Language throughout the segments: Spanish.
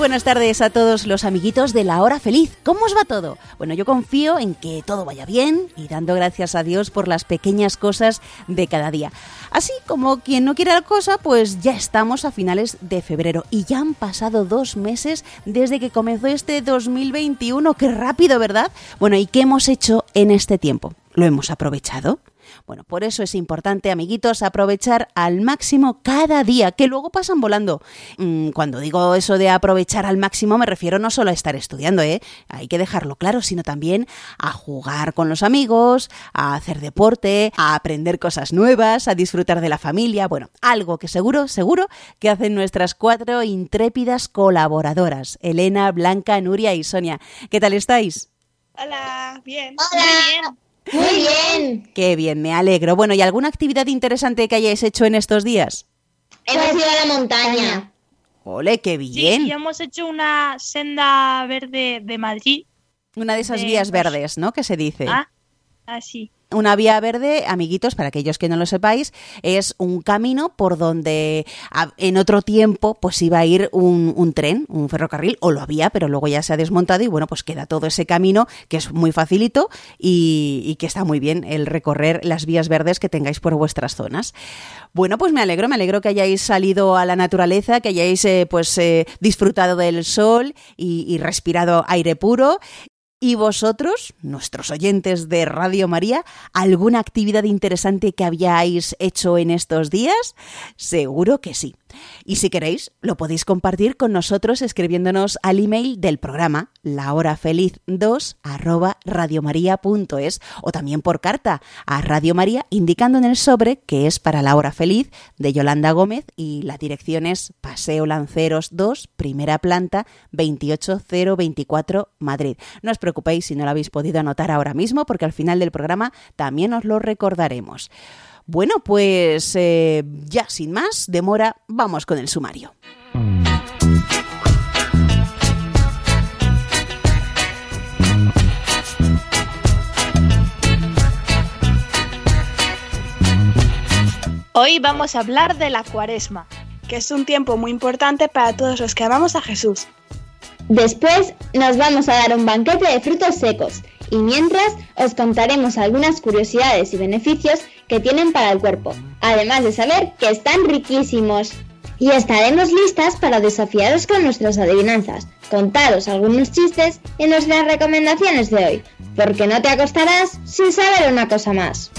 Buenas tardes a todos los amiguitos de la hora feliz. ¿Cómo os va todo? Bueno, yo confío en que todo vaya bien y dando gracias a Dios por las pequeñas cosas de cada día. Así como quien no quiere la cosa, pues ya estamos a finales de febrero y ya han pasado dos meses desde que comenzó este 2021. Qué rápido, ¿verdad? Bueno, ¿y qué hemos hecho en este tiempo? ¿Lo hemos aprovechado? Bueno, por eso es importante, amiguitos, aprovechar al máximo cada día, que luego pasan volando. Mm, cuando digo eso de aprovechar al máximo, me refiero no solo a estar estudiando, ¿eh? Hay que dejarlo claro, sino también a jugar con los amigos, a hacer deporte, a aprender cosas nuevas, a disfrutar de la familia. Bueno, algo que seguro, seguro que hacen nuestras cuatro intrépidas colaboradoras, Elena, Blanca, Nuria y Sonia. ¿Qué tal estáis? Hola, bien. Hola. bien. Muy bien. Qué bien, me alegro. Bueno, ¿y alguna actividad interesante que hayáis hecho en estos días? Hemos ido a la montaña. Ole, qué bien. Sí, hemos hecho una senda verde de Madrid. Una de esas vías verdes, ¿no? Que se dice. Ah, ah sí. Una vía verde, amiguitos, para aquellos que no lo sepáis, es un camino por donde en otro tiempo pues iba a ir un, tren, un ferrocarril, o lo había, pero luego ya se ha desmontado y bueno, pues queda todo ese camino que es muy facilito y, que está muy bien el recorrer las vías verdes que tengáis por vuestras zonas. Bueno, pues me alegro, me alegro que hayáis salido a la naturaleza, que hayáis eh, pues eh, disfrutado del sol y respirado aire puro ¿Y vosotros, nuestros oyentes de Radio María, alguna actividad interesante que habíais hecho en estos días? Seguro que sí. Y si queréis, lo podéis compartir con nosotros escribiéndonos al email del programa lahorafeliz2 arroba radiomaria.es o también por carta a Radio María indicando en el sobre que es para la hora feliz de Yolanda Gómez y la dirección es Paseo Lanceros 2, primera planta 28024 Madrid. Preocupéis si no lo habéis podido anotar ahora mismo porque al final del programa también os lo recordaremos. Bueno, pues eh, ya sin más demora, vamos con el sumario. Hoy vamos a hablar de la cuaresma, que es un tiempo muy importante para todos los que amamos a Jesús. Después nos vamos a dar un banquete de frutos secos y mientras os contaremos algunas curiosidades y beneficios que tienen para el cuerpo, además de saber que están riquísimos. Y estaremos listas para desafiaros con nuestras adivinanzas, contaros algunos chistes y nuestras recomendaciones de hoy, porque no te acostarás sin saber una cosa más.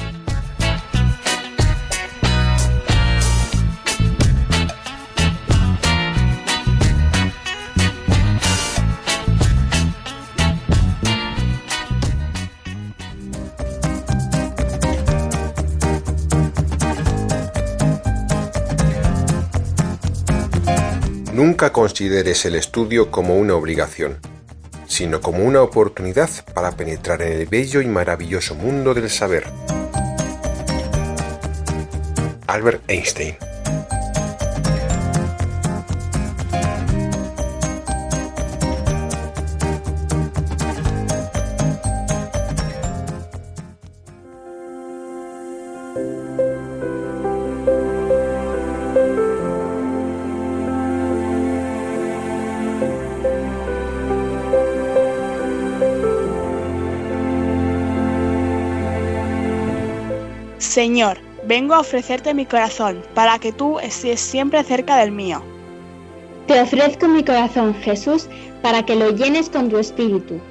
Nunca consideres el estudio como una obligación, sino como una oportunidad para penetrar en el bello y maravilloso mundo del saber. Albert Einstein Señor, vengo a ofrecerte mi corazón, para que tú estés siempre cerca del mío. Te ofrezco mi corazón, Jesús, para que lo llenes con tu espíritu.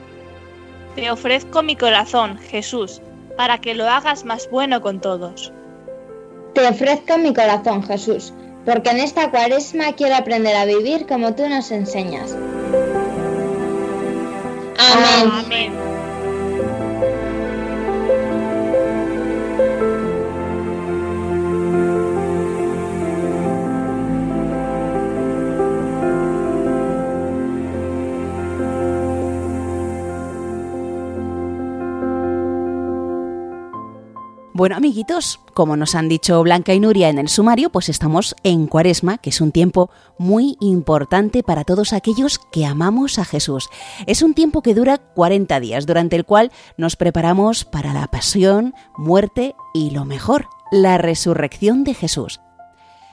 Te ofrezco mi corazón, Jesús, para que lo hagas más bueno con todos. Te ofrezco mi corazón, Jesús, porque en esta cuaresma quiero aprender a vivir como tú nos enseñas. Amén. Amén. Bueno, amiguitos, como nos han dicho Blanca y Nuria en el sumario, pues estamos en Cuaresma, que es un tiempo muy importante para todos aquellos que amamos a Jesús. Es un tiempo que dura 40 días, durante el cual nos preparamos para la pasión, muerte y lo mejor, la resurrección de Jesús.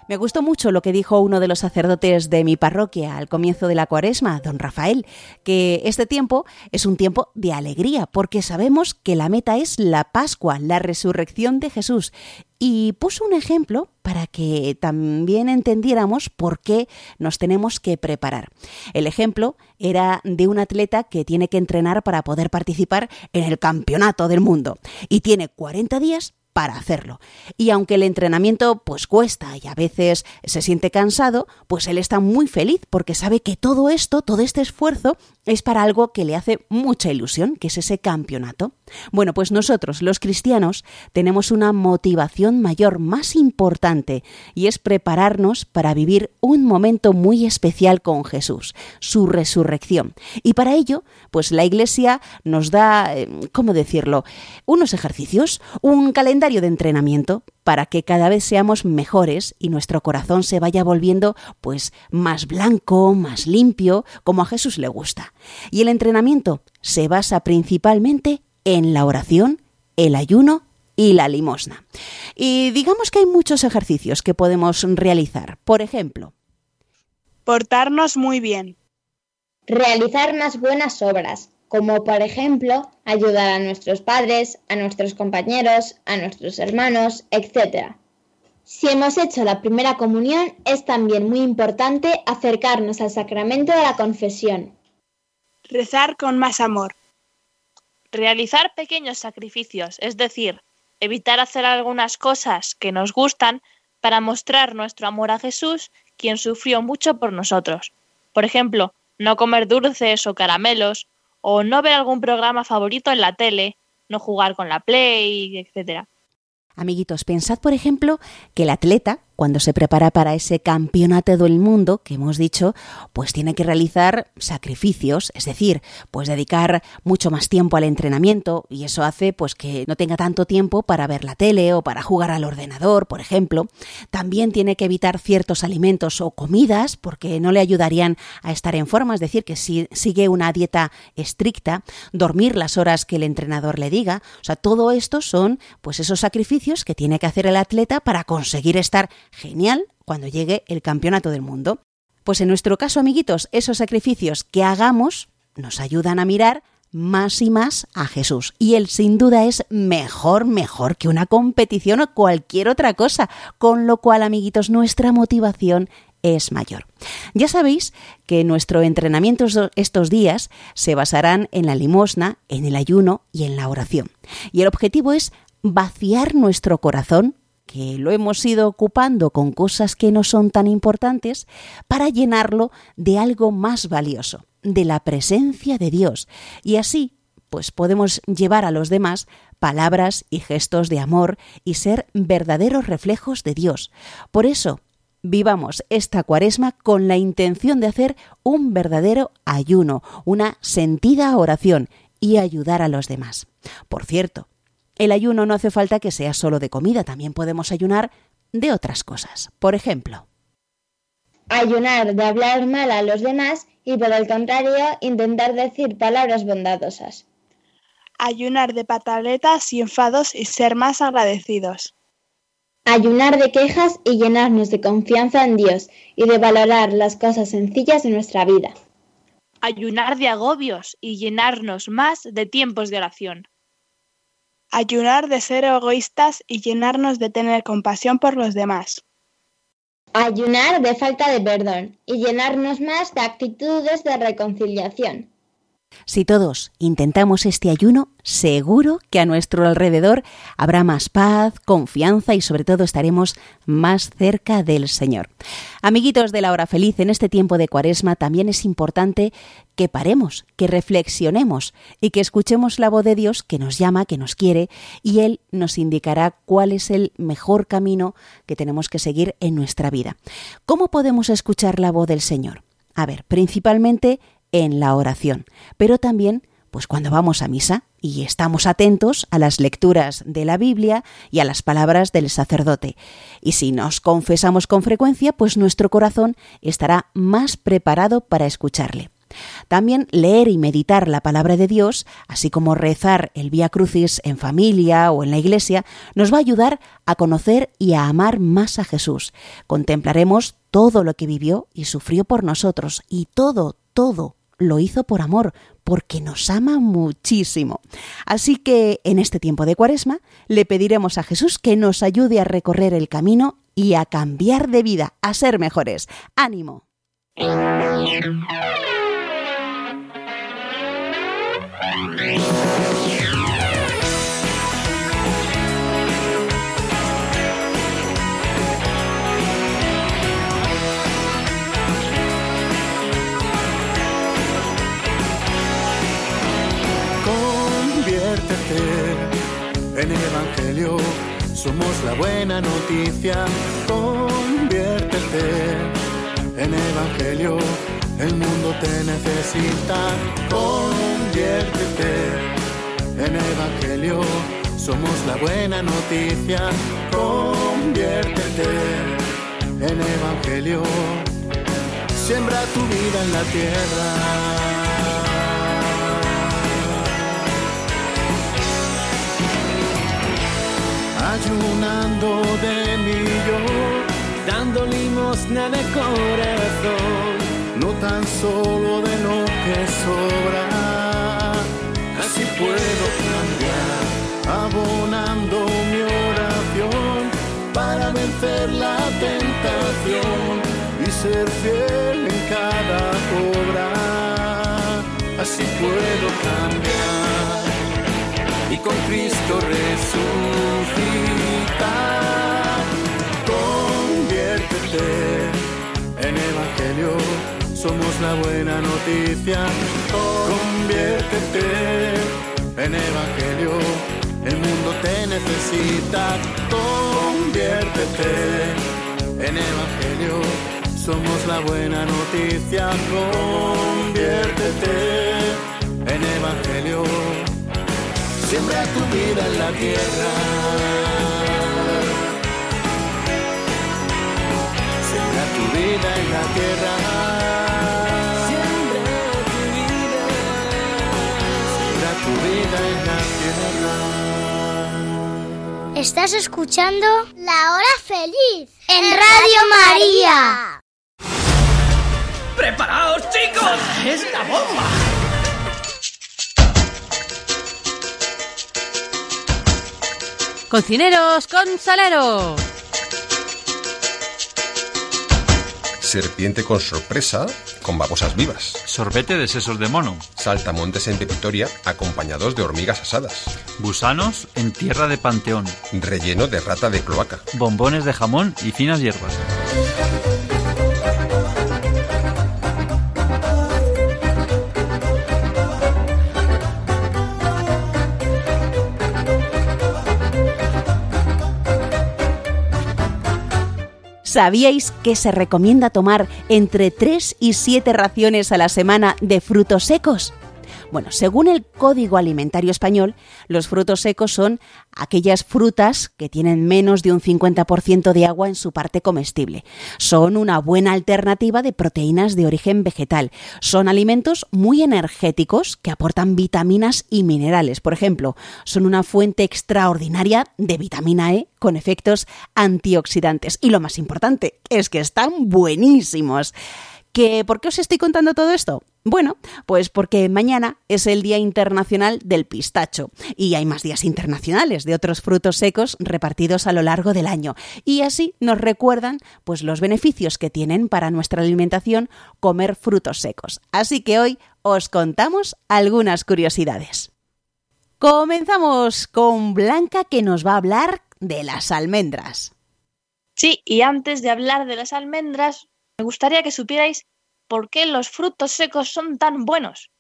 Me gustó mucho lo que dijo uno de los sacerdotes de mi parroquia al comienzo de la cuaresma, don Rafael, que este tiempo es un tiempo de alegría, porque sabemos que la meta es la Pascua, la resurrección de Jesús. Y puso un ejemplo para que también entendiéramos por qué nos tenemos que preparar. El ejemplo era de un atleta que tiene que entrenar para poder participar en el campeonato del mundo y tiene 40 días para hacerlo. Y aunque el entrenamiento pues cuesta y a veces se siente cansado, pues él está muy feliz porque sabe que todo esto, todo este esfuerzo es para algo que le hace mucha ilusión, que es ese campeonato. Bueno, pues nosotros, los cristianos, tenemos una motivación mayor, más importante, y es prepararnos para vivir un momento muy especial con Jesús, su resurrección. Y para ello, pues la Iglesia nos da, eh, ¿cómo decirlo?, unos ejercicios, un calendario de entrenamiento para que cada vez seamos mejores y nuestro corazón se vaya volviendo pues más blanco, más limpio, como a Jesús le gusta. Y el entrenamiento se basa principalmente en la oración, el ayuno y la limosna. Y digamos que hay muchos ejercicios que podemos realizar. Por ejemplo, portarnos muy bien. Realizar más buenas obras, como por ejemplo ayudar a nuestros padres, a nuestros compañeros, a nuestros hermanos, etc. Si hemos hecho la primera comunión, es también muy importante acercarnos al sacramento de la confesión. Rezar con más amor. Realizar pequeños sacrificios, es decir, evitar hacer algunas cosas que nos gustan para mostrar nuestro amor a Jesús, quien sufrió mucho por nosotros. Por ejemplo, no comer dulces o caramelos, o no ver algún programa favorito en la tele, no jugar con la Play, etcétera. Amiguitos, pensad, por ejemplo, que el atleta cuando se prepara para ese campeonato del mundo que hemos dicho, pues tiene que realizar sacrificios, es decir, pues dedicar mucho más tiempo al entrenamiento y eso hace pues que no tenga tanto tiempo para ver la tele o para jugar al ordenador, por ejemplo. También tiene que evitar ciertos alimentos o comidas porque no le ayudarían a estar en forma, es decir, que si sigue una dieta estricta, dormir las horas que el entrenador le diga, o sea, todo esto son pues esos sacrificios que tiene que hacer el atleta para conseguir estar genial cuando llegue el campeonato del mundo. Pues en nuestro caso, amiguitos, esos sacrificios que hagamos nos ayudan a mirar más y más a Jesús. Y él sin duda es mejor, mejor que una competición o cualquier otra cosa. Con lo cual, amiguitos, nuestra motivación es mayor. Ya sabéis que nuestro entrenamiento estos días se basarán en la limosna, en el ayuno y en la oración. Y el objetivo es vaciar nuestro corazón que lo hemos ido ocupando con cosas que no son tan importantes, para llenarlo de algo más valioso, de la presencia de Dios. Y así, pues podemos llevar a los demás palabras y gestos de amor y ser verdaderos reflejos de Dios. Por eso, vivamos esta cuaresma con la intención de hacer un verdadero ayuno, una sentida oración y ayudar a los demás. Por cierto, el ayuno no hace falta que sea solo de comida, también podemos ayunar de otras cosas. Por ejemplo, ayunar de hablar mal a los demás y por el contrario intentar decir palabras bondadosas. Ayunar de pataletas y enfados y ser más agradecidos. Ayunar de quejas y llenarnos de confianza en Dios y de valorar las cosas sencillas de nuestra vida. Ayunar de agobios y llenarnos más de tiempos de oración. Ayunar de ser egoístas y llenarnos de tener compasión por los demás. Ayunar de falta de perdón y llenarnos más de actitudes de reconciliación. Si todos intentamos este ayuno, seguro que a nuestro alrededor habrá más paz, confianza y sobre todo estaremos más cerca del Señor. Amiguitos de la hora feliz, en este tiempo de cuaresma también es importante que paremos, que reflexionemos y que escuchemos la voz de Dios que nos llama, que nos quiere y Él nos indicará cuál es el mejor camino que tenemos que seguir en nuestra vida. ¿Cómo podemos escuchar la voz del Señor? A ver, principalmente en la oración, pero también Pues cuando vamos a misa y estamos atentos a las lecturas de la Biblia y a las palabras del sacerdote. Y si nos confesamos con frecuencia, pues nuestro corazón estará más preparado para escucharle. También leer y meditar la palabra de Dios, así como rezar el Vía Crucis en familia o en la iglesia, nos va a ayudar a conocer y a amar más a Jesús. Contemplaremos todo lo que vivió y sufrió por nosotros, y todo, todo lo hizo por amor, porque nos ama muchísimo. Así que en este tiempo de Cuaresma le pediremos a Jesús que nos ayude a recorrer el camino y a cambiar de vida, a ser mejores. ¡Ánimo! En el Evangelio, somos la buena noticia. Conviértete en el Evangelio el mundo te necesita, conviértete en Evangelio. Somos la buena noticia, conviértete en Evangelio. Siembra tu vida en la tierra. Ayunando de mí yo, dando limosna de corazón no tan solo de lo que sobra. Así puedo cambiar, abonando mi oración para vencer la tentación y ser fiel en cada obra. Así puedo cambiar y con Cristo resucitar. En Evangelio somos la buena noticia. Conviértete en evangelio, el mundo te necesita. Conviértete en evangelio, somos la buena noticia. Conviértete en evangelio, siembra tu vida en la tierra. Siembra tu vida en la tierra. Estás escuchando La Hora Feliz en Radio María. ¡Preparaos, chicos! ¡Es la bomba! Cocineros con salero. Serpiente con sorpresa con babosas vivas. Sorbete de sesos de mono. Saltamontes en pepitoria acompañados de hormigas asadas. Gusanos en tierra de panteón. Relleno de rata de cloaca. Bombones de jamón y finas hierbas. ¿Sabíais que se recomienda tomar entre 3 y 7 raciones a la semana de frutos secos? Bueno, según el Código Alimentario Español, los frutos secos son aquellas frutas que tienen menos de un 50% de agua en su parte comestible. Son una buena alternativa de proteínas de origen vegetal. Son alimentos muy energéticos que aportan vitaminas y minerales. Por ejemplo, son una fuente extraordinaria de vitamina E con efectos antioxidantes. Y lo más importante es que están buenísimos. ¿Que, ¿Por qué os estoy contando todo esto? Bueno, pues porque mañana es el Día Internacional del Pistacho y hay más días internacionales de otros frutos secos repartidos a lo largo del año y así nos recuerdan pues los beneficios que tienen para nuestra alimentación comer frutos secos. Así que hoy os contamos algunas curiosidades. Comenzamos con Blanca que nos va a hablar de las almendras. Sí, y antes de hablar de las almendras, me gustaría que supierais por qué los frutos secos son tan buenos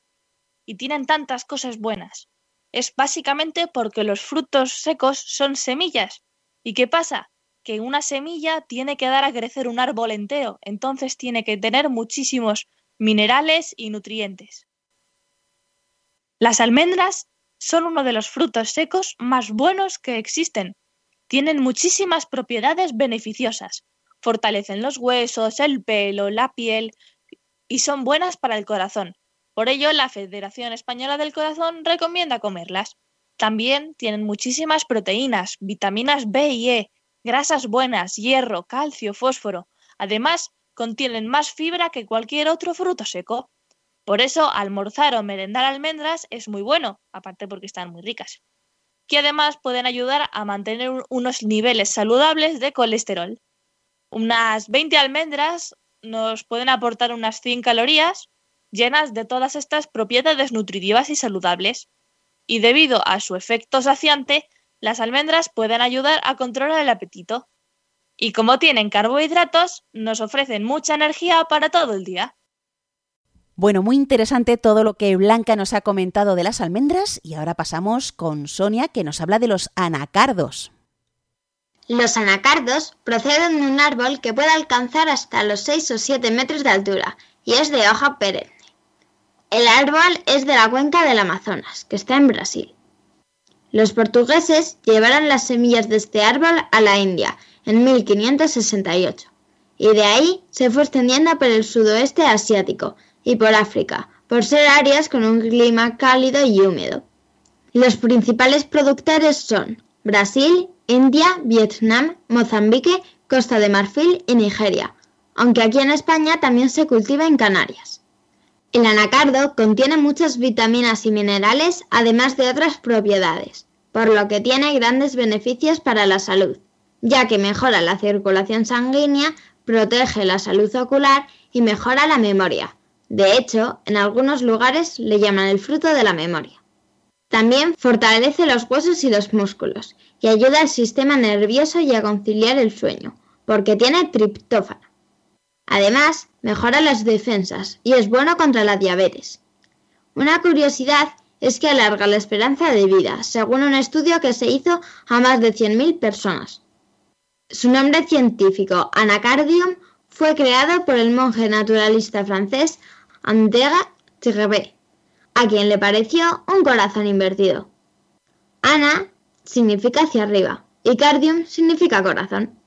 y tienen tantas cosas buenas. Es básicamente porque los frutos secos son semillas. ¿Y qué pasa? Que una semilla tiene que dar a crecer un árbol entero, entonces tiene que tener muchísimos minerales y nutrientes. Las almendras son uno de los frutos secos más buenos que existen. Tienen muchísimas propiedades beneficiosas. Fortalecen los huesos, el pelo, la piel y son buenas para el corazón. Por ello, la Federación Española del Corazón recomienda comerlas. También tienen muchísimas proteínas, vitaminas B y E, grasas buenas, hierro, calcio, fósforo. Además, contienen más fibra que cualquier otro fruto seco. Por eso, almorzar o merendar almendras es muy bueno, aparte porque están muy ricas. Que además pueden ayudar a mantener unos niveles saludables de colesterol. Unas 20 almendras nos pueden aportar unas 100 calorías llenas de todas estas propiedades nutritivas y saludables. Y debido a su efecto saciante, las almendras pueden ayudar a controlar el apetito. Y como tienen carbohidratos, nos ofrecen mucha energía para todo el día. Bueno, muy interesante todo lo que Blanca nos ha comentado de las almendras y ahora pasamos con Sonia que nos habla de los anacardos. Los anacardos proceden de un árbol que puede alcanzar hasta los 6 o 7 metros de altura y es de hoja perenne. El árbol es de la cuenca del Amazonas, que está en Brasil. Los portugueses llevaron las semillas de este árbol a la India en 1568 y de ahí se fue extendiendo por el sudoeste asiático y por África, por ser áreas con un clima cálido y húmedo. Los principales productores son Brasil, India, Vietnam, Mozambique, Costa de Marfil y Nigeria, aunque aquí en España también se cultiva en Canarias. El anacardo contiene muchas vitaminas y minerales, además de otras propiedades, por lo que tiene grandes beneficios para la salud, ya que mejora la circulación sanguínea, protege la salud ocular y mejora la memoria. De hecho, en algunos lugares le llaman el fruto de la memoria. También fortalece los huesos y los músculos y ayuda al sistema nervioso y a conciliar el sueño, porque tiene triptófano. Además, mejora las defensas y es bueno contra la diabetes. Una curiosidad es que alarga la esperanza de vida, según un estudio que se hizo a más de 100.000 personas. Su nombre científico, Anacardium, fue creado por el monje naturalista francés André Thierry a quien le pareció un corazón invertido. Ana significa hacia arriba y cardium significa corazón.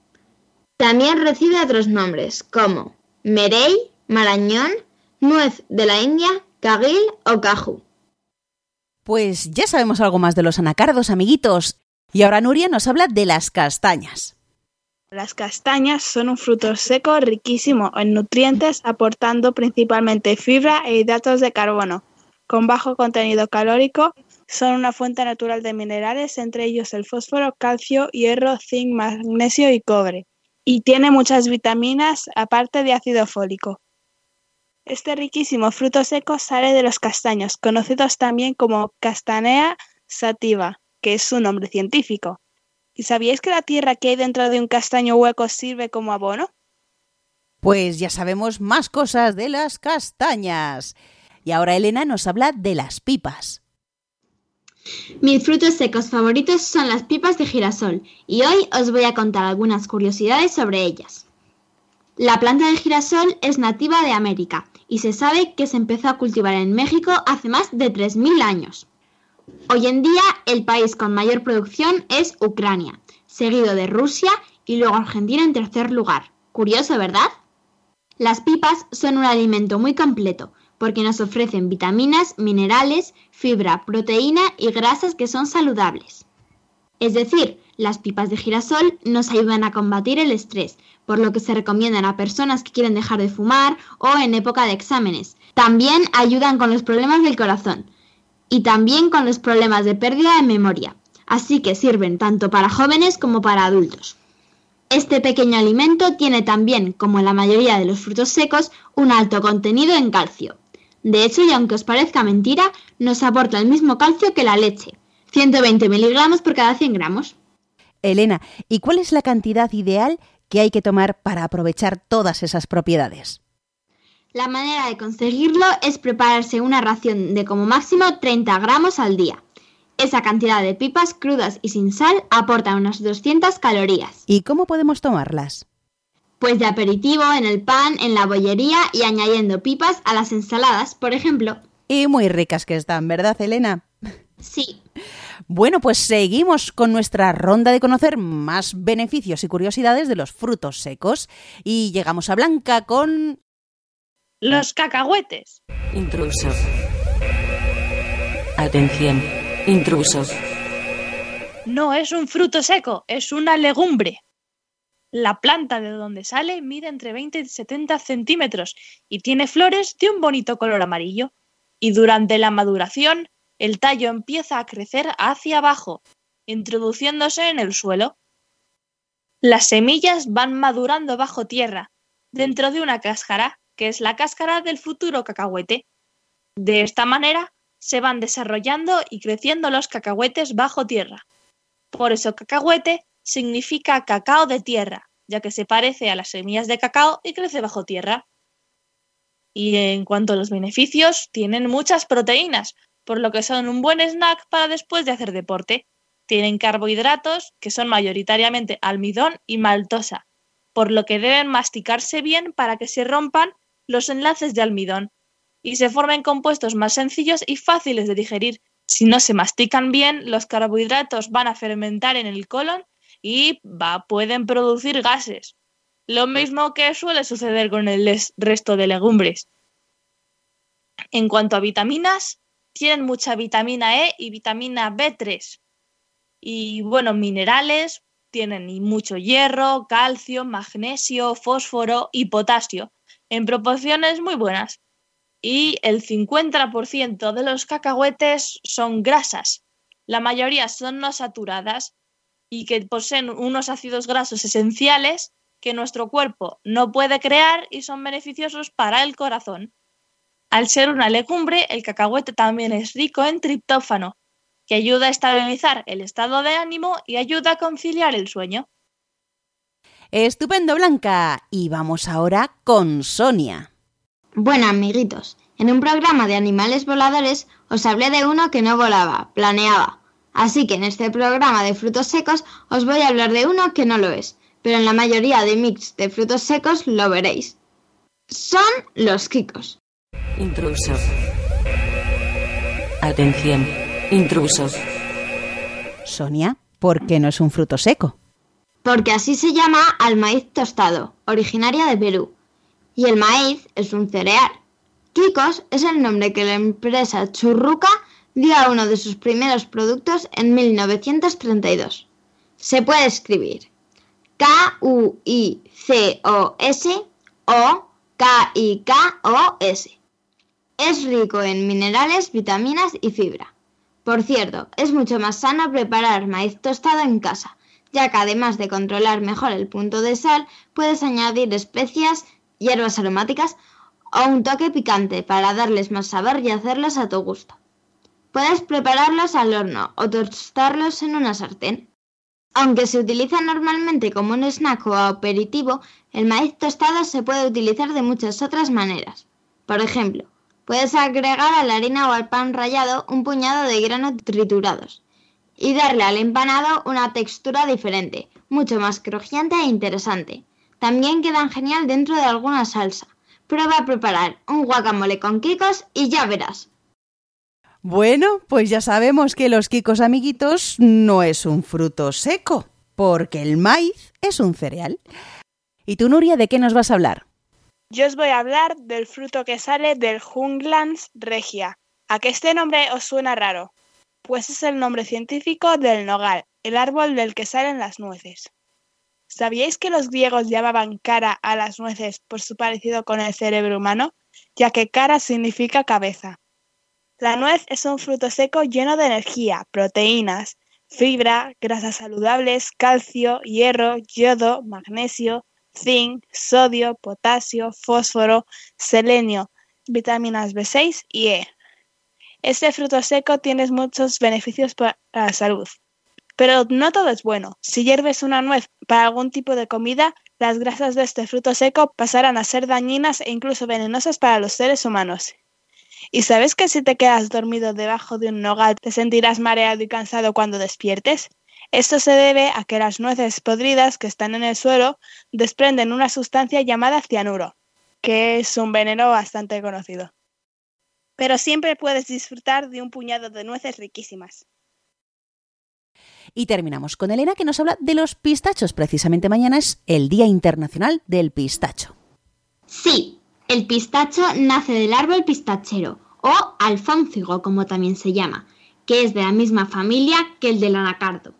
También recibe otros nombres como merey, marañón, nuez de la India, cagil o caju. Pues ya sabemos algo más de los anacardos, amiguitos. Y ahora Nuria nos habla de las castañas. Las castañas son un fruto seco riquísimo en nutrientes, aportando principalmente fibra e hidratos de carbono, con bajo contenido calórico, son una fuente natural de minerales, entre ellos el fósforo, calcio, hierro, zinc, magnesio y cobre, y tiene muchas vitaminas aparte de ácido fólico. Este riquísimo fruto seco sale de los castaños, conocidos también como Castanea sativa, que es su nombre científico. ¿Y sabíais que la tierra que hay dentro de un castaño hueco sirve como abono? Pues ya sabemos más cosas de las castañas. Y ahora Elena nos habla de las pipas. Mis frutos secos favoritos son las pipas de girasol y hoy os voy a contar algunas curiosidades sobre ellas. La planta de girasol es nativa de América y se sabe que se empezó a cultivar en México hace más de 3.000 años. Hoy en día el país con mayor producción es Ucrania, seguido de Rusia y luego Argentina en tercer lugar. Curioso, ¿verdad? Las pipas son un alimento muy completo, porque nos ofrecen vitaminas, minerales, fibra, proteína y grasas que son saludables. Es decir, las pipas de girasol nos ayudan a combatir el estrés, por lo que se recomiendan a personas que quieren dejar de fumar o en época de exámenes. También ayudan con los problemas del corazón y también con los problemas de pérdida de memoria, así que sirven tanto para jóvenes como para adultos. Este pequeño alimento tiene también, como la mayoría de los frutos secos, un alto contenido en calcio. De hecho, y aunque os parezca mentira, nos aporta el mismo calcio que la leche, 120 miligramos por cada 100 gramos. Elena, ¿y cuál es la cantidad ideal que hay que tomar para aprovechar todas esas propiedades? La manera de conseguirlo es prepararse una ración de como máximo 30 gramos al día. Esa cantidad de pipas crudas y sin sal aporta unas 200 calorías. ¿Y cómo podemos tomarlas? Pues de aperitivo, en el pan, en la bollería y añadiendo pipas a las ensaladas, por ejemplo. Y muy ricas que están, ¿verdad, Elena? Sí. Bueno, pues seguimos con nuestra ronda de conocer más beneficios y curiosidades de los frutos secos. Y llegamos a Blanca con... Los cacahuetes. Intruso. Atención. Intrusos. No es un fruto seco, es una legumbre. La planta de donde sale mide entre 20 y 70 centímetros y tiene flores de un bonito color amarillo. Y durante la maduración, el tallo empieza a crecer hacia abajo, introduciéndose en el suelo. Las semillas van madurando bajo tierra, dentro de una cáscara, que es la cáscara del futuro cacahuete. De esta manera, se van desarrollando y creciendo los cacahuetes bajo tierra. Por eso cacahuete significa cacao de tierra, ya que se parece a las semillas de cacao y crece bajo tierra. Y en cuanto a los beneficios, tienen muchas proteínas, por lo que son un buen snack para después de hacer deporte. Tienen carbohidratos, que son mayoritariamente almidón y maltosa, por lo que deben masticarse bien para que se rompan los enlaces de almidón y se formen compuestos más sencillos y fáciles de digerir. Si no se mastican bien, los carbohidratos van a fermentar en el colon y va, pueden producir gases. Lo mismo que suele suceder con el resto de legumbres. En cuanto a vitaminas, tienen mucha vitamina E y vitamina B3. Y bueno, minerales, tienen mucho hierro, calcio, magnesio, fósforo y potasio, en proporciones muy buenas. Y el 50% de los cacahuetes son grasas. La mayoría son no saturadas y que poseen unos ácidos grasos esenciales que nuestro cuerpo no puede crear y son beneficiosos para el corazón. Al ser una legumbre, el cacahuete también es rico en triptófano, que ayuda a estabilizar el estado de ánimo y ayuda a conciliar el sueño. Estupendo, Blanca. Y vamos ahora con Sonia. Bueno, amiguitos, en un programa de animales voladores os hablé de uno que no volaba, planeaba. Así que en este programa de frutos secos os voy a hablar de uno que no lo es, pero en la mayoría de mix de frutos secos lo veréis. Son los kikos. Intruso. Atención. Intrusos. Sonia, ¿por qué no es un fruto seco? Porque así se llama al maíz tostado, originaria de Perú. Y el maíz es un cereal. Kikos es el nombre que la empresa Churruca dio a uno de sus primeros productos en 1932. Se puede escribir K-U-I-C-O-S o K-I-K-O-S. Es rico en minerales, vitaminas y fibra. Por cierto, es mucho más sano preparar maíz tostado en casa, ya que además de controlar mejor el punto de sal, puedes añadir especias, hierbas aromáticas o un toque picante para darles más sabor y hacerlos a tu gusto. Puedes prepararlos al horno o tostarlos en una sartén. Aunque se utiliza normalmente como un snack o aperitivo, el maíz tostado se puede utilizar de muchas otras maneras. Por ejemplo, Puedes agregar a la harina o al pan rallado un puñado de granos triturados y darle al empanado una textura diferente, mucho más crujiente e interesante. También quedan genial dentro de alguna salsa. Prueba a preparar un guacamole con kikos y ya verás. Bueno, pues ya sabemos que los kikos amiguitos no es un fruto seco, porque el maíz es un cereal. ¿Y tú, Nuria, de qué nos vas a hablar? Yo os voy a hablar del fruto que sale del Junglans regia. ¿A qué este nombre os suena raro? Pues es el nombre científico del nogal, el árbol del que salen las nueces. ¿Sabíais que los griegos llamaban cara a las nueces por su parecido con el cerebro humano? Ya que cara significa cabeza. La nuez es un fruto seco lleno de energía, proteínas, fibra, grasas saludables, calcio, hierro, yodo, magnesio, zinc, sodio, potasio, fósforo, selenio, vitaminas B6 y E. Este fruto seco tiene muchos beneficios para la salud. Pero no todo es bueno. Si hierves una nuez para algún tipo de comida, las grasas de este fruto seco pasarán a ser dañinas e incluso venenosas para los seres humanos. ¿Y sabes que si te quedas dormido debajo de un nogal te sentirás mareado y cansado cuando despiertes? Esto se debe a que las nueces podridas que están en el suelo desprenden una sustancia llamada cianuro, que es un veneno bastante conocido. pero siempre puedes disfrutar de un puñado de nueces riquísimas. Y terminamos con Elena que nos habla de los pistachos. Precisamente mañana es el Día Internacional del Pistacho. Sí, el pistacho nace del árbol pistachero o alfóncigo como también se llama, que es de la misma familia que el del anacardo.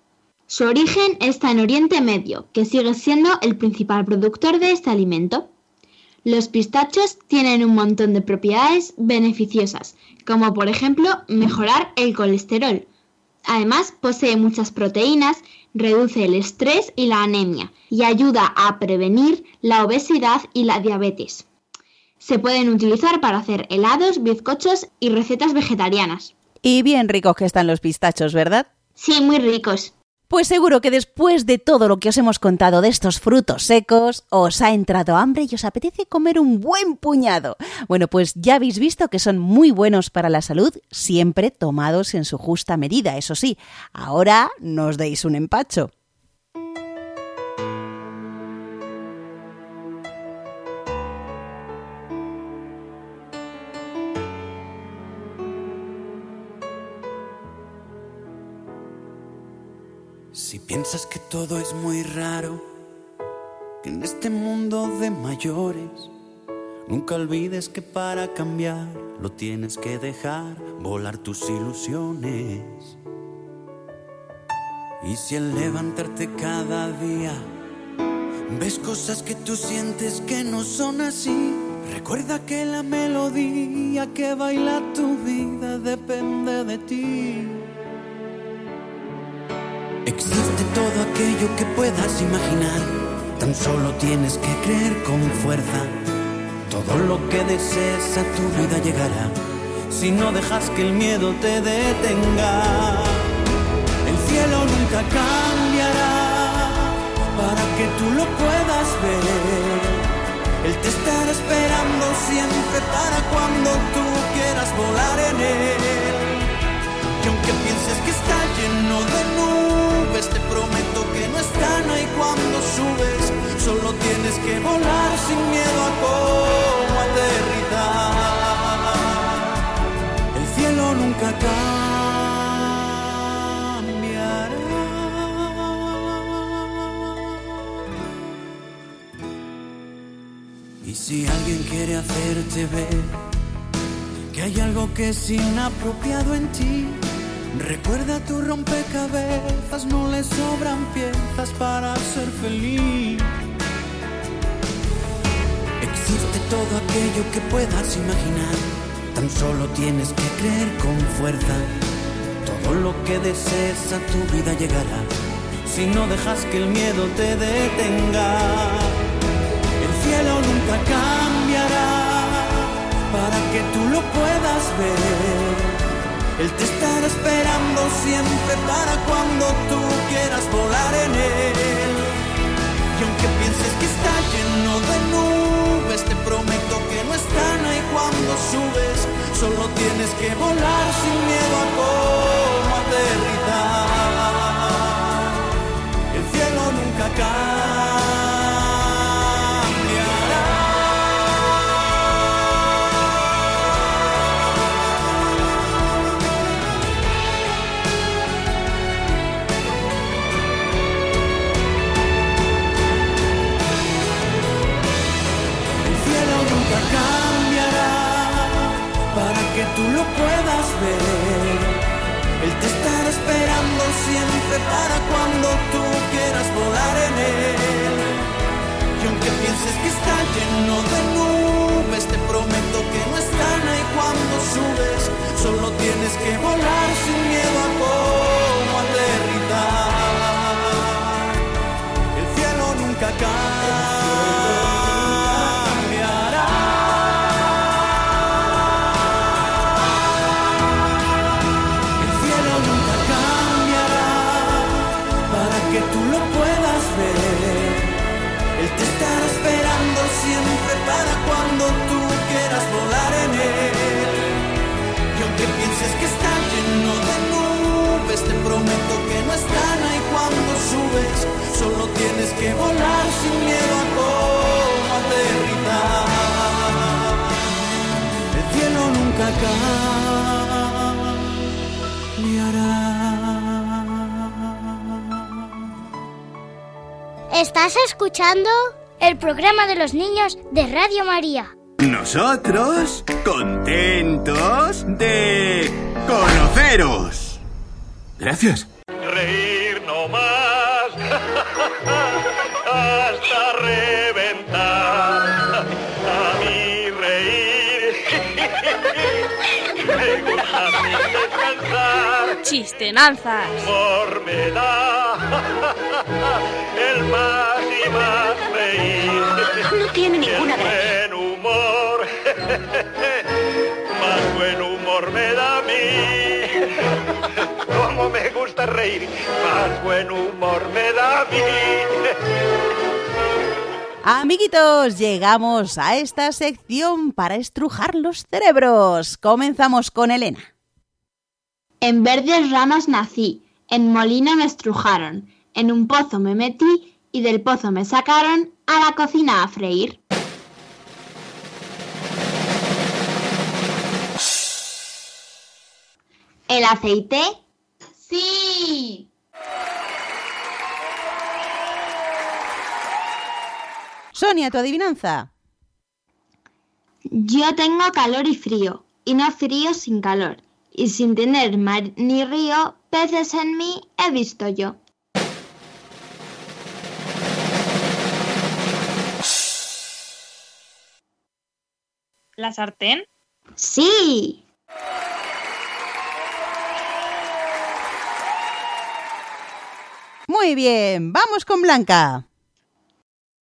Su origen está en Oriente Medio, que sigue siendo el principal productor de este alimento. Los pistachos tienen un montón de propiedades beneficiosas, como por ejemplo mejorar el colesterol. Además, posee muchas proteínas, reduce el estrés y la anemia y ayuda a prevenir la obesidad y la diabetes. Se pueden utilizar para hacer helados, bizcochos y recetas vegetarianas. Y bien ricos que están los pistachos, ¿verdad? Sí, muy ricos. Pues seguro que después de todo lo que os hemos contado de estos frutos secos, os ha entrado hambre y os apetece comer un buen puñado. Bueno, pues ya habéis visto que son muy buenos para la salud, siempre tomados en su justa medida, eso sí. Ahora no os deis un empacho. Piensas que todo es muy raro, que en este mundo de mayores, nunca olvides que para cambiar lo tienes que dejar volar tus ilusiones. Y si al levantarte cada día ves cosas que tú sientes que no son así, recuerda que la melodía que baila tu vida depende de ti. Existe todo aquello que puedas imaginar, tan solo tienes que creer con fuerza. Todo lo que desees a tu vida llegará, si no dejas que el miedo te detenga. El cielo nunca cambiará para que tú lo puedas ver. Él te estará esperando siempre para cuando tú quieras volar en él. Y aunque pienses que está lleno de nubes, te prometo que no están ahí cuando subes. Solo tienes que volar sin miedo a cómo aterrizar. El cielo nunca cambiará. Y si alguien quiere hacerte ver que hay algo que es inapropiado en ti, recuerda tu rompecabezas, no le sobran piezas para ser feliz. Existe todo aquello que puedas imaginar, tan solo tienes que creer con fuerza. Todo lo que desees a tu vida llegará, si no dejas que el miedo te detenga. El cielo nunca cambiará para que tú lo puedas ver. Él te estará esperando siempre para cuando tú quieras volar en él. Y aunque pienses que está lleno de nubes, te prometo que no están ahí cuando subes. Solo tienes que volar sin lleno de nubes, te prometo que no están ahí cuando subes. Solo tienes que volar sin que volar sin miedo a cómo aterrizar. El cielo nunca Estás escuchando el programa de los niños de Radio María. Nosotros contentos de conoceros. Gracias. Chistenanzas. Humor me da el más y más reír. No tiene ninguna gracia. Buen humor, más buen humor me da a mí. Como me gusta reír, más buen humor me da a mí. Amiguitos, llegamos a esta sección para estrujar los cerebros. Comenzamos con Elena. En verdes ramas nací, en molino me estrujaron, en un pozo me metí y del pozo me sacaron a la cocina a freír. ¿El aceite? Sí. Sonia, tu adivinanza. Yo tengo calor y frío, y no frío sin calor, y sin tener mar ni río, peces en mí he visto yo. ¿La sartén? Sí. Muy bien, vamos con Blanca.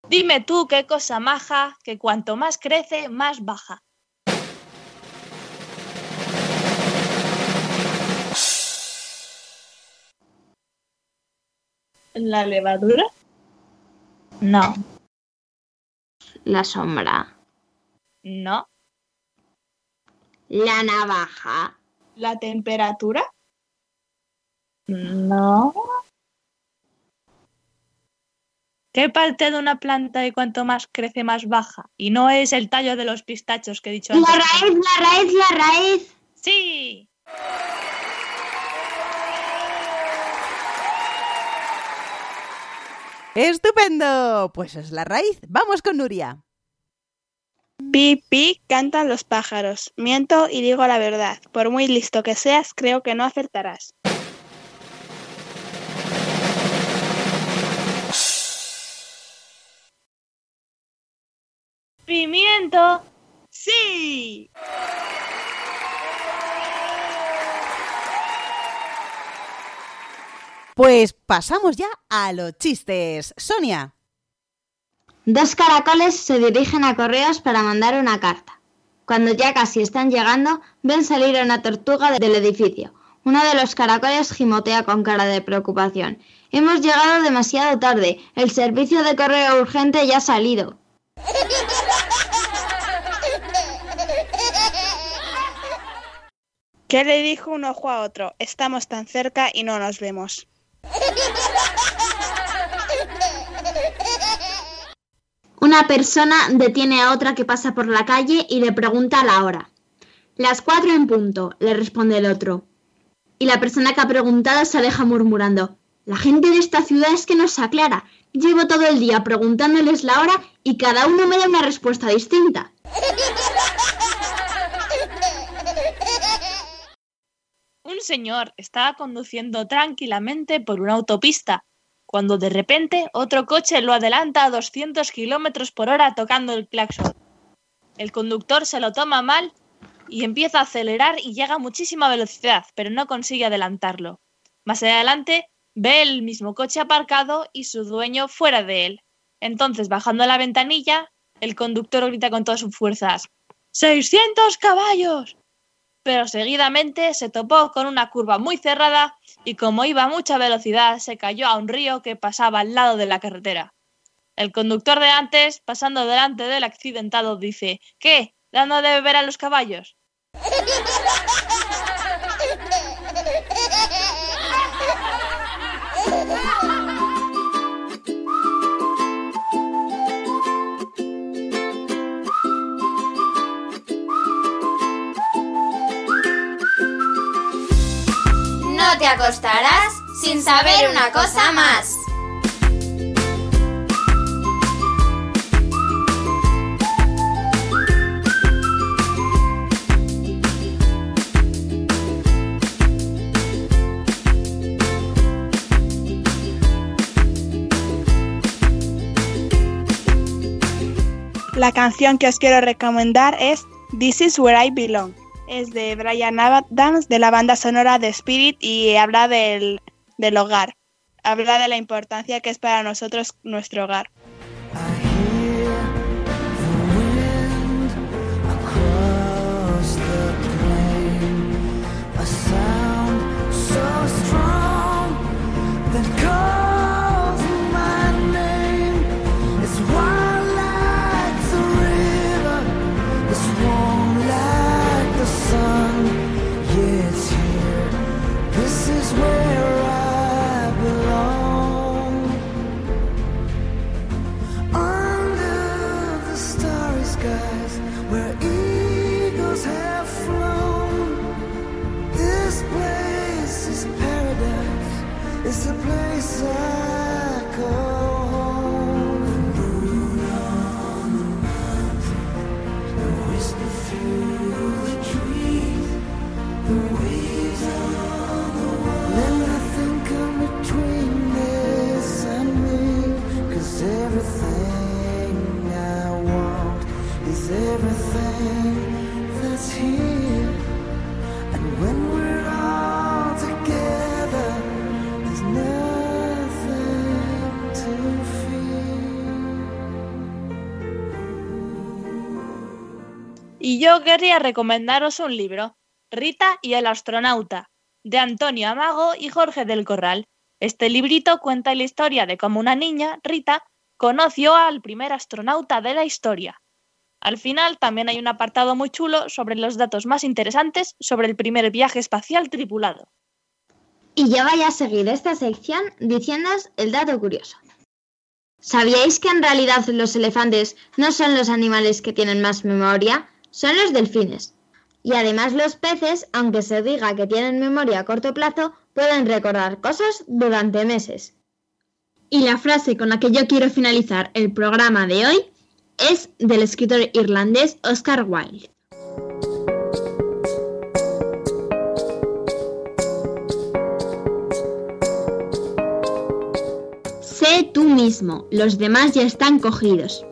Dime tú qué cosa maja, que cuanto más crece, más baja. ¿La levadura? No, La sombra. no. La navaja. ¿La temperatura? No. ¿Qué parte de una planta y cuanto más crece más baja? Y no es el tallo de los pistachos que he dicho La antes. raíz, la raíz, la raíz. Sí. ¡Estupendo! Pues es la raíz. Vamos con Nuria. Pi, pi, cantan los pájaros. Miento y digo la verdad. Por muy listo que seas, creo que no acertarás. Pimiento. ¡Sí! Pues pasamos ya a los chistes. Sonia. Dos caracoles se dirigen a correos para mandar una carta. Cuando ya casi están llegando, ven salir a una tortuga del edificio. Uno de los caracoles gimotea con cara de preocupación. Hemos llegado demasiado tarde. El servicio de correo urgente ya ha salido. ¿Qué le dijo un ojo a otro? Estamos tan cerca y no nos vemos. Una persona detiene a otra que pasa por la calle y le pregunta la hora. Las cuatro en punto, le responde el otro. Y la persona que ha preguntado se aleja murmurando. La gente de esta ciudad es que no se aclara. Llevo todo el día preguntándoles la hora y cada uno me da una respuesta distinta. Un señor estaba conduciendo tranquilamente por una autopista cuando de repente otro coche lo adelanta a 200 kilómetros por hora tocando el claxon. El conductor se lo toma mal y empieza a acelerar y llega a muchísima velocidad, pero no consigue adelantarlo. Más adelante ve el mismo coche aparcado y su dueño fuera de él. Entonces, bajando la ventanilla, el conductor grita con todas sus fuerzas: ¡600 caballos! Pero seguidamente se topó con una curva muy cerrada y como iba a mucha velocidad se cayó a un río que pasaba al lado de la carretera. El conductor de antes, pasando delante del accidentado, dice ¿Qué? ¿Dando de beber a los caballos? te acostarás sin saber una cosa más. La canción que os quiero recomendar es This is Where I Belong. Es de Brian Adams de la banda sonora de Spirit y habla del, del hogar. Habla de la importancia que es para nosotros nuestro hogar. Skies where eagles have flown. This place is paradise. It's the place I call Yo quería recomendaros un libro, Rita y el astronauta, de Antonio Amago y Jorge del Corral. Este librito cuenta la historia de cómo una niña, Rita, conoció al primer astronauta de la historia. Al final también hay un apartado muy chulo sobre los datos más interesantes sobre el primer viaje espacial tripulado. Y yo voy a seguir esta sección diciéndoos el dato curioso. ¿Sabíais que en realidad los elefantes no son los animales que tienen más memoria? Son los delfines. Y además los peces, aunque se diga que tienen memoria a corto plazo, pueden recordar cosas durante meses. Y la frase con la que yo quiero finalizar el programa de hoy es del escritor irlandés Oscar Wilde. Sé tú mismo, los demás ya están cogidos.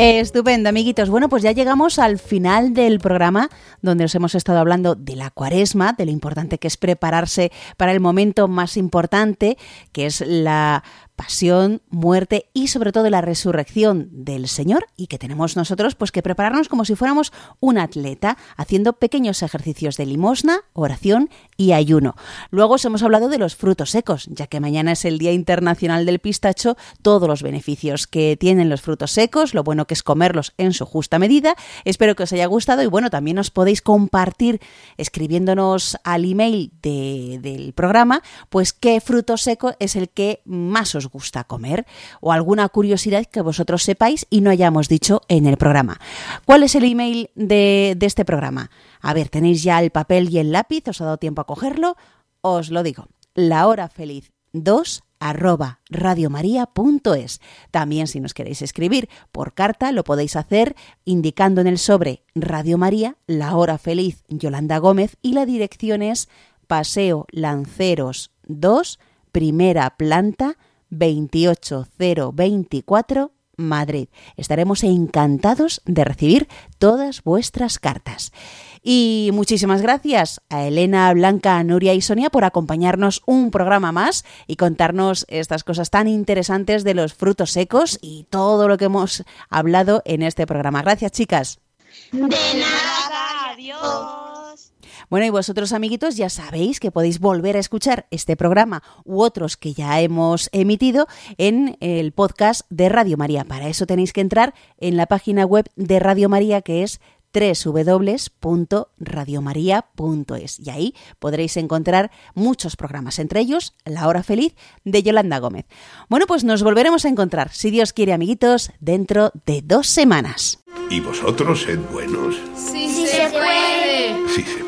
Estupendo, amiguitos. Bueno, pues ya llegamos al final del programa donde os hemos estado hablando de la cuaresma, de lo importante que es prepararse para el momento más importante, que es la pasión, muerte y sobre todo la resurrección del Señor y que tenemos nosotros pues que prepararnos como si fuéramos un atleta haciendo pequeños ejercicios de limosna, oración y ayuno. Luego os hemos hablado de los frutos secos, ya que mañana es el Día Internacional del Pistacho, todos los beneficios que tienen los frutos secos, lo bueno que es comerlos en su justa medida. Espero que os haya gustado y bueno, también os podéis compartir escribiéndonos al email de- del programa, pues qué fruto seco es el que más os gusta comer o alguna curiosidad que vosotros sepáis y no hayamos dicho en el programa. ¿Cuál es el email de, este programa? A ver, tenéis ya el papel y el lápiz, os ha dado tiempo a cogerlo, os lo digo. La hora feliz 2 arroba radiomaria.es. También si nos queréis escribir por carta lo podéis hacer indicando en el sobre Radio María, La Hora Feliz Yolanda Gómez y la dirección es Paseo Lanceros 2, primera planta 28024 Madrid. Estaremos encantados de recibir todas vuestras cartas. Y muchísimas gracias a Elena, Blanca, Nuria y Sonia por acompañarnos un programa más y contarnos estas cosas tan interesantes de los frutos secos y todo lo que hemos hablado en este programa. Gracias, chicas. De nada. Adiós. Bueno, y vosotros, amiguitos, ya sabéis que podéis volver a escuchar este programa u otros que ya hemos emitido en el podcast de Radio María. Para eso tenéis que entrar en la página web de Radio María, que es www.radiomaria.es y ahí podréis encontrar muchos programas, entre ellos La Hora Feliz de Yolanda Gómez. Bueno, pues nos volveremos a encontrar, si Dios quiere, amiguitos, dentro de dos semanas. ¿Y vosotros sed buenos? Sí, sí se puede. Sí se puede.